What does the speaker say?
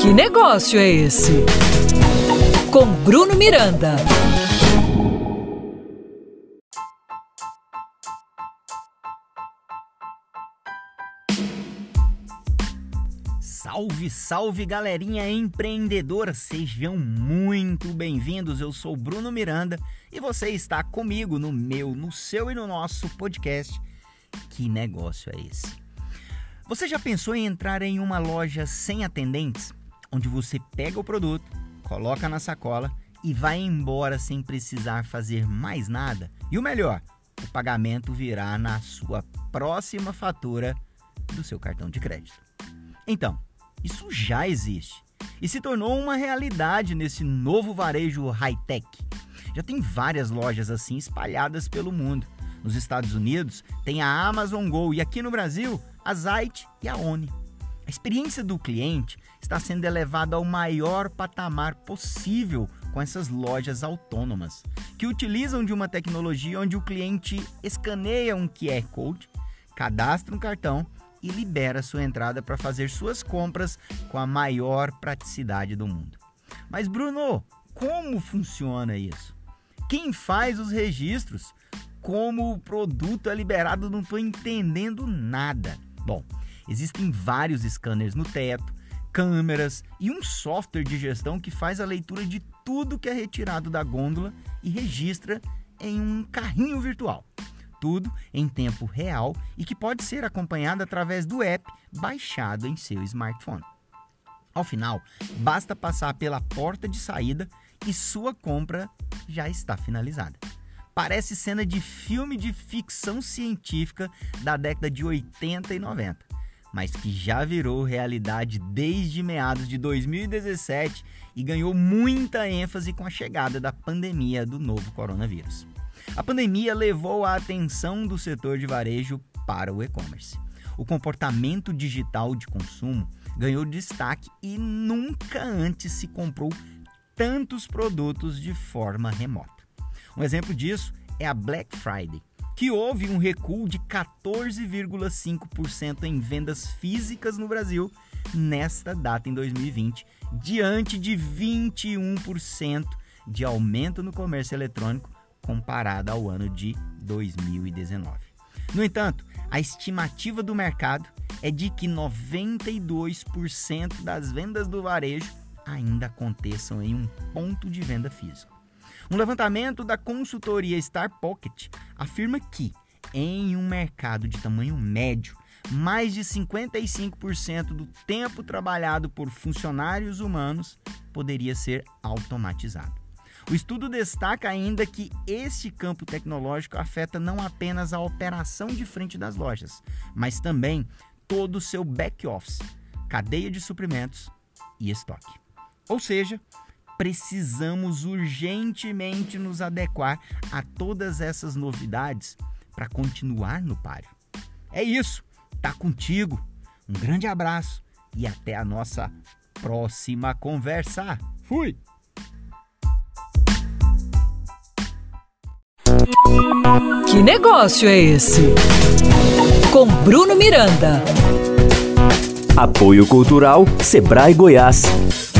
Que negócio é esse? Com Bruno Miranda. Salve, salve galerinha empreendedora, sejam muito bem-vindos. Eu sou Bruno Miranda e você está comigo no meu, no seu e no nosso podcast. Que negócio é esse? Você já pensou em entrar em uma loja sem atendentes, onde você pega o produto, coloca na sacola e vai embora sem precisar fazer mais nada? E o melhor, o pagamento virá na sua próxima fatura do seu cartão de crédito. Então, isso já existe e se tornou uma realidade nesse novo varejo high-tech. Já tem várias lojas assim espalhadas pelo mundo. Nos Estados Unidos tem a Amazon Go e aqui no Brasil a Zite e a Oni. A experiência do cliente está sendo elevada ao maior patamar possível com essas lojas autônomas, que utilizam de uma tecnologia onde o cliente escaneia um QR Code, cadastra um cartão e libera sua entrada para fazer suas compras com a maior praticidade do mundo. Mas Bruno, como funciona isso? Quem faz os registros? Como o produto é liberado? Não estou entendendo nada. Bom, existem vários scanners no teto, câmeras e um software de gestão que faz a leitura de tudo que é retirado da gôndola e registra em um carrinho virtual tudo em tempo real e que pode ser acompanhado através do app baixado em seu smartphone. Ao final, basta passar pela porta de saída e sua compra já está finalizada. Parece cena de filme de ficção científica da década de 80 e 90, mas que já virou realidade desde meados de 2017 e ganhou muita ênfase com a chegada da pandemia do novo coronavírus. A pandemia levou a atenção do setor de varejo para o e-commerce. O comportamento digital de consumo ganhou destaque e nunca antes se comprou tantos produtos de forma remota. Um exemplo disso é a Black Friday, que houve um recuo de 14,5% em vendas físicas no Brasil nesta data em 2020, diante de 21% de aumento no comércio eletrônico comparada ao ano de 2019. No entanto, a estimativa do mercado é de que 92% das vendas do varejo ainda aconteçam em um ponto de venda físico. Um levantamento da consultoria Star Pocket afirma que, em um mercado de tamanho médio, mais de 55% do tempo trabalhado por funcionários humanos poderia ser automatizado. O estudo destaca ainda que este campo tecnológico afeta não apenas a operação de frente das lojas, mas também todo o seu back-office, cadeia de suprimentos e estoque. Ou seja, precisamos urgentemente nos adequar a todas essas novidades para continuar no páreo. É isso, tá contigo. Um grande abraço e até a nossa próxima conversa. Fui! Que negócio é esse? Com Bruno Miranda. Apoio Cultural Sebrae Goiás.